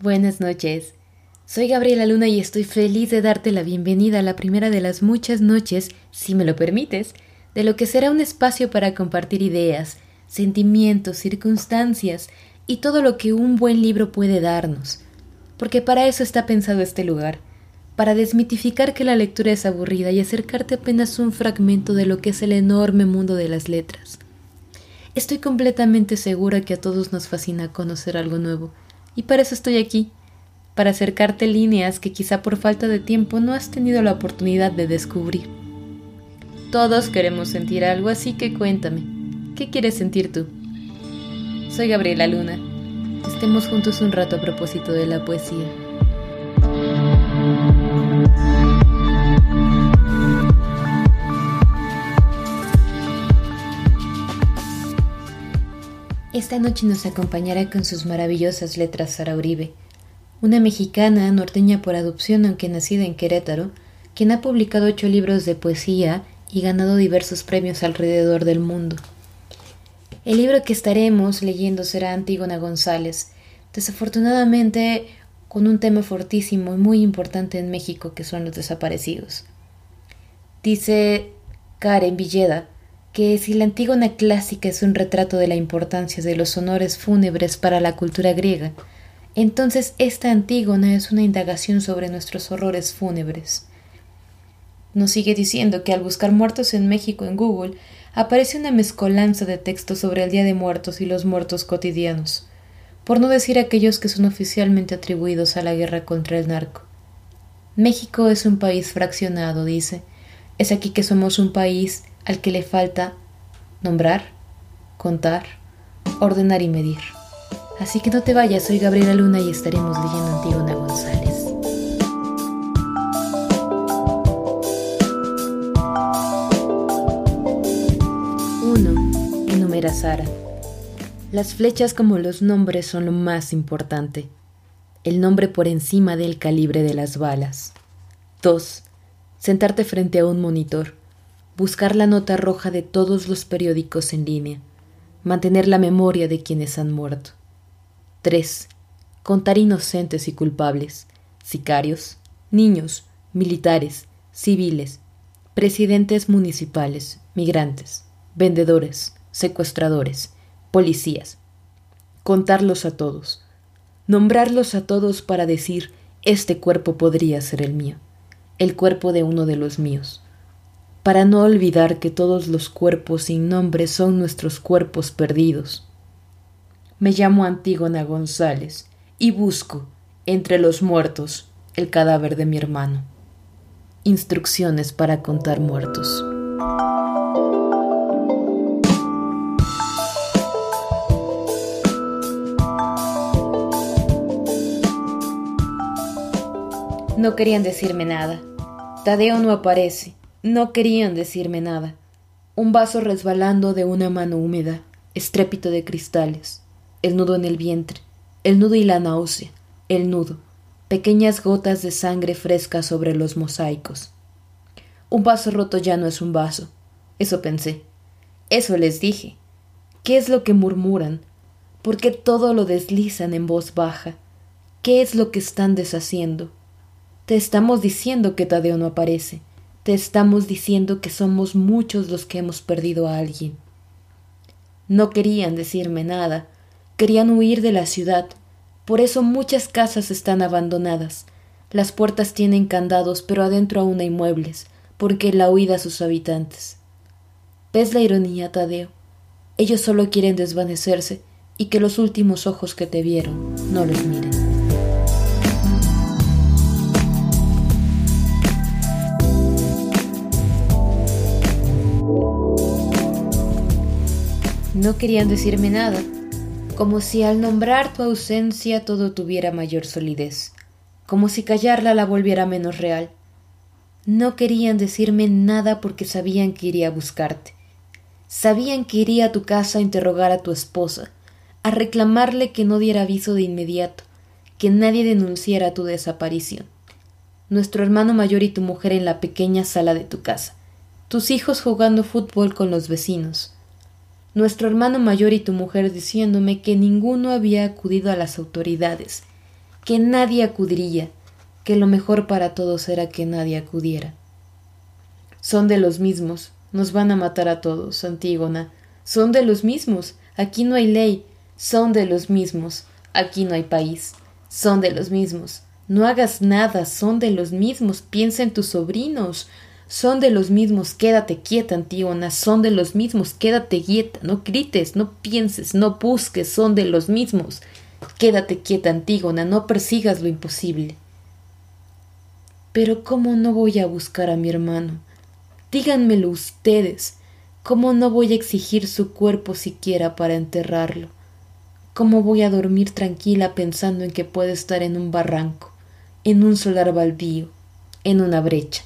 Buenas noches. Soy Gabriela Luna y estoy feliz de darte la bienvenida a la primera de las muchas noches, si me lo permites, de lo que será un espacio para compartir ideas, sentimientos, circunstancias y todo lo que un buen libro puede darnos. Porque para eso está pensado este lugar, para desmitificar que la lectura es aburrida y acercarte apenas un fragmento de lo que es el enorme mundo de las letras. Estoy completamente segura que a todos nos fascina conocer algo nuevo, y para eso estoy aquí para acercarte líneas que quizá por falta de tiempo no has tenido la oportunidad de descubrir. Todos queremos sentir algo, así que cuéntame, ¿qué quieres sentir tú? Soy Gabriela Luna. Estemos juntos un rato a propósito de la poesía. Esta noche nos acompañará con sus maravillosas letras Sara Uribe, una mexicana norteña por adopción aunque nacida en Querétaro, quien ha publicado ocho libros de poesía y ganado diversos premios alrededor del mundo. El libro que estaremos leyendo será Antígona González, desafortunadamente con un tema fortísimo y muy importante en México que son los desaparecidos. Dice Karen Villeda que si la Antígona clásica es un retrato de la importancia de los honores fúnebres para la cultura griega, entonces esta Antígona es una indagación sobre nuestros horrores fúnebres. Nos sigue diciendo que al buscar muertos en México en Google aparece una mezcolanza de textos sobre el Día de Muertos y los muertos cotidianos, por no decir aquellos que son oficialmente atribuidos a la guerra contra el narco. México es un país fraccionado, dice. Es aquí que somos un país al que le falta nombrar, contar, ordenar y medir. Así que no te vayas, soy Gabriela Luna y estaremos leyendo Antígona González. Sara. Las flechas como los nombres son lo más importante. El nombre por encima del calibre de las balas. 2. Sentarte frente a un monitor. Buscar la nota roja de todos los periódicos en línea. Mantener la memoria de quienes han muerto. 3. Contar inocentes y culpables, sicarios, niños, militares, civiles, presidentes municipales, migrantes, vendedores, secuestradores, policías. Contarlos a todos. Nombrarlos a todos para decir, este cuerpo podría ser el mío, el cuerpo de uno de los míos. Para no olvidar que todos los cuerpos sin nombre son nuestros cuerpos perdidos me llamo Antígona González y busco, entre los muertos, el cadáver de mi hermano. Instrucciones para contar muertos. No querían decirme nada. Tadeo no aparece. No querían decirme nada. Un vaso resbalando de una mano húmeda, estrépito de cristales el nudo en el vientre, el nudo y la náusea, el nudo, pequeñas gotas de sangre fresca sobre los mosaicos. Un vaso roto ya no es un vaso. Eso pensé. Eso les dije. ¿Qué es lo que murmuran? ¿Por qué todo lo deslizan en voz baja? ¿Qué es lo que están deshaciendo? Te estamos diciendo que Tadeo no aparece. Te estamos diciendo que somos muchos los que hemos perdido a alguien. No querían decirme nada, Querían huir de la ciudad, por eso muchas casas están abandonadas. Las puertas tienen candados, pero adentro aún hay muebles, porque la huida a sus habitantes. ¿Ves la ironía, Tadeo? Ellos solo quieren desvanecerse y que los últimos ojos que te vieron no los miren. No querían decirme nada, como si al nombrar tu ausencia todo tuviera mayor solidez, como si callarla la volviera menos real. No querían decirme nada porque sabían que iría a buscarte. Sabían que iría a tu casa a interrogar a tu esposa, a reclamarle que no diera aviso de inmediato, que nadie denunciara tu desaparición. Nuestro hermano mayor y tu mujer en la pequeña sala de tu casa, tus hijos jugando fútbol con los vecinos, nuestro hermano mayor y tu mujer diciéndome que ninguno había acudido a las autoridades, que nadie acudiría, que lo mejor para todos era que nadie acudiera. Son de los mismos, nos van a matar a todos, Antígona. Son de los mismos, aquí no hay ley. Son de los mismos, aquí no hay país. Son de los mismos. No hagas nada, son de los mismos. Piensa en tus sobrinos. Son de los mismos, quédate quieta, Antígona, son de los mismos, quédate quieta, no grites, no pienses, no busques, son de los mismos. Quédate quieta, Antígona, no persigas lo imposible. Pero ¿cómo no voy a buscar a mi hermano? Díganmelo ustedes. ¿Cómo no voy a exigir su cuerpo siquiera para enterrarlo? ¿Cómo voy a dormir tranquila pensando en que puede estar en un barranco, en un solar baldío, en una brecha?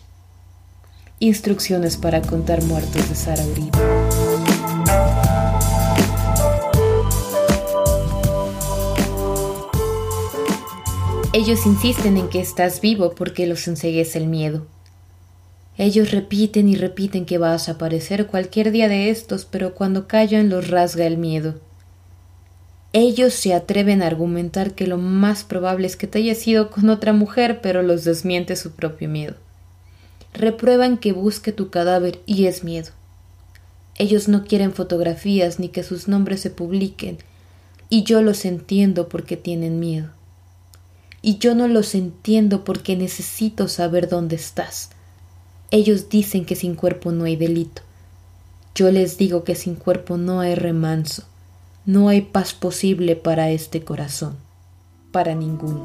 Instrucciones para contar muertos de Sara Uribe. Ellos insisten en que estás vivo porque los enseguece el miedo. Ellos repiten y repiten que vas a aparecer cualquier día de estos, pero cuando callan los rasga el miedo. Ellos se atreven a argumentar que lo más probable es que te hayas ido con otra mujer, pero los desmiente su propio miedo. Reprueban que busque tu cadáver y es miedo. Ellos no quieren fotografías ni que sus nombres se publiquen, y yo los entiendo porque tienen miedo y yo no los entiendo porque necesito saber dónde estás. Ellos dicen que sin cuerpo no hay delito. Yo les digo que sin cuerpo no hay remanso, no hay paz posible para este corazón, para ninguno.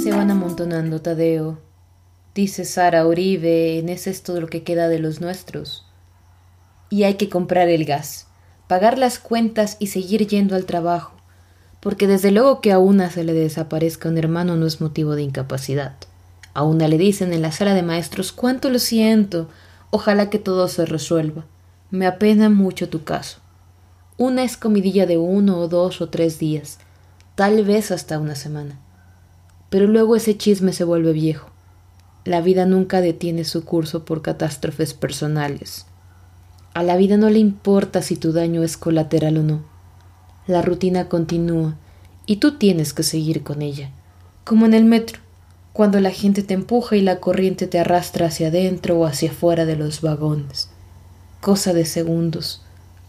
Se van amontonando, Tadeo, Dice Sara Uribe, es esto lo que queda de los nuestros. Y hay que comprar el gas, pagar las cuentas y seguir yendo al trabajo, porque desde luego que a una se le desaparezca un hermano no es motivo de incapacidad. A una le dicen en la sala de maestros cuánto lo siento, ojalá que todo se resuelva. Me apena mucho tu caso. Una es comidilla de uno o dos o tres días, tal vez hasta una semana. Pero luego ese chisme se vuelve viejo la vida nunca detiene su curso por catástrofes personales. A la vida no le importa si tu daño es colateral o no. La rutina continúa y tú tienes que seguir con ella, como en el metro, cuando la gente te empuja y la corriente te arrastra hacia adentro o hacia afuera de los vagones. Cosa de segundos,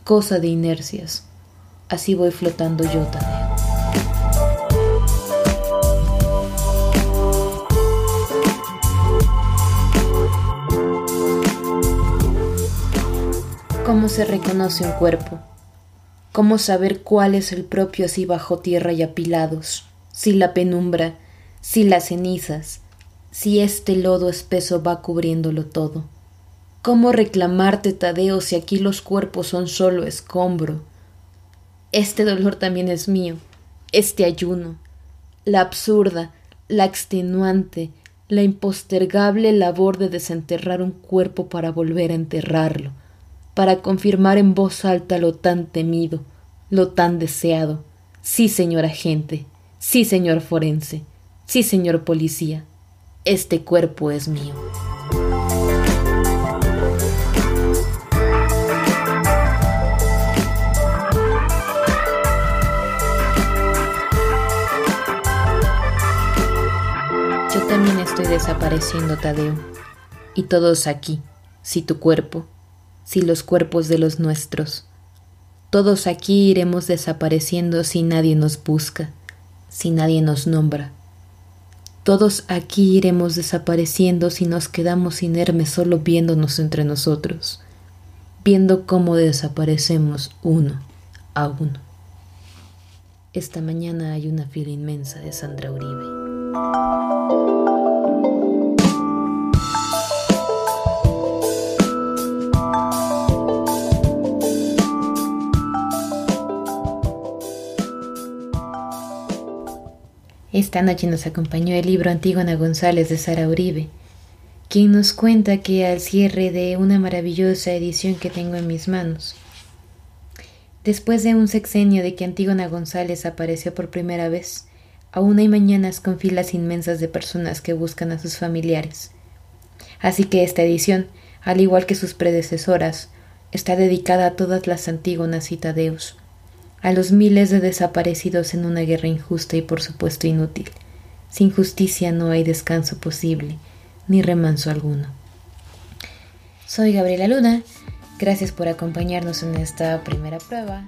cosa de inercias. Así voy flotando yo, también. ¿Cómo se reconoce un cuerpo? ¿Cómo saber cuál es el propio así bajo tierra y apilados? Si la penumbra, si las cenizas, si este lodo espeso va cubriéndolo todo. ¿Cómo reclamarte, Tadeo, si aquí los cuerpos son solo escombro? Este dolor también es mío, este ayuno, la absurda, la extenuante, la impostergable labor de desenterrar un cuerpo para volver a enterrarlo, para confirmar en voz alta lo tan temido, lo tan deseado. Sí, señor agente, sí, señor forense, sí, señor policía, este cuerpo es mío. Yo también estoy desapareciendo, Tadeo. Y todos aquí, si tu cuerpo, si los cuerpos de los nuestros. Todos aquí iremos desapareciendo si nadie nos busca, si nadie nos nombra. Todos aquí iremos desapareciendo si nos quedamos inermes solo viéndonos entre nosotros, viendo cómo desaparecemos uno a uno. Esta mañana hay una fila inmensa de Sandra Uribe. Esta noche nos acompañó el libro Antígona González de Sara Uribe, quien nos cuenta que al cierre de una maravillosa edición que tengo en mis manos, después de un sexenio de que Antígona González apareció por primera vez, aún hay mañanas con filas inmensas de personas que buscan a sus familiares. Así que esta edición, al igual que sus predecesoras, está dedicada a todas las Antígonas y Tadeus, a los miles de desaparecidos en una guerra injusta y por supuesto inútil. Sin justicia no hay descanso posible, ni remanso alguno. Soy Gabriela Luna, gracias por acompañarnos en esta primera prueba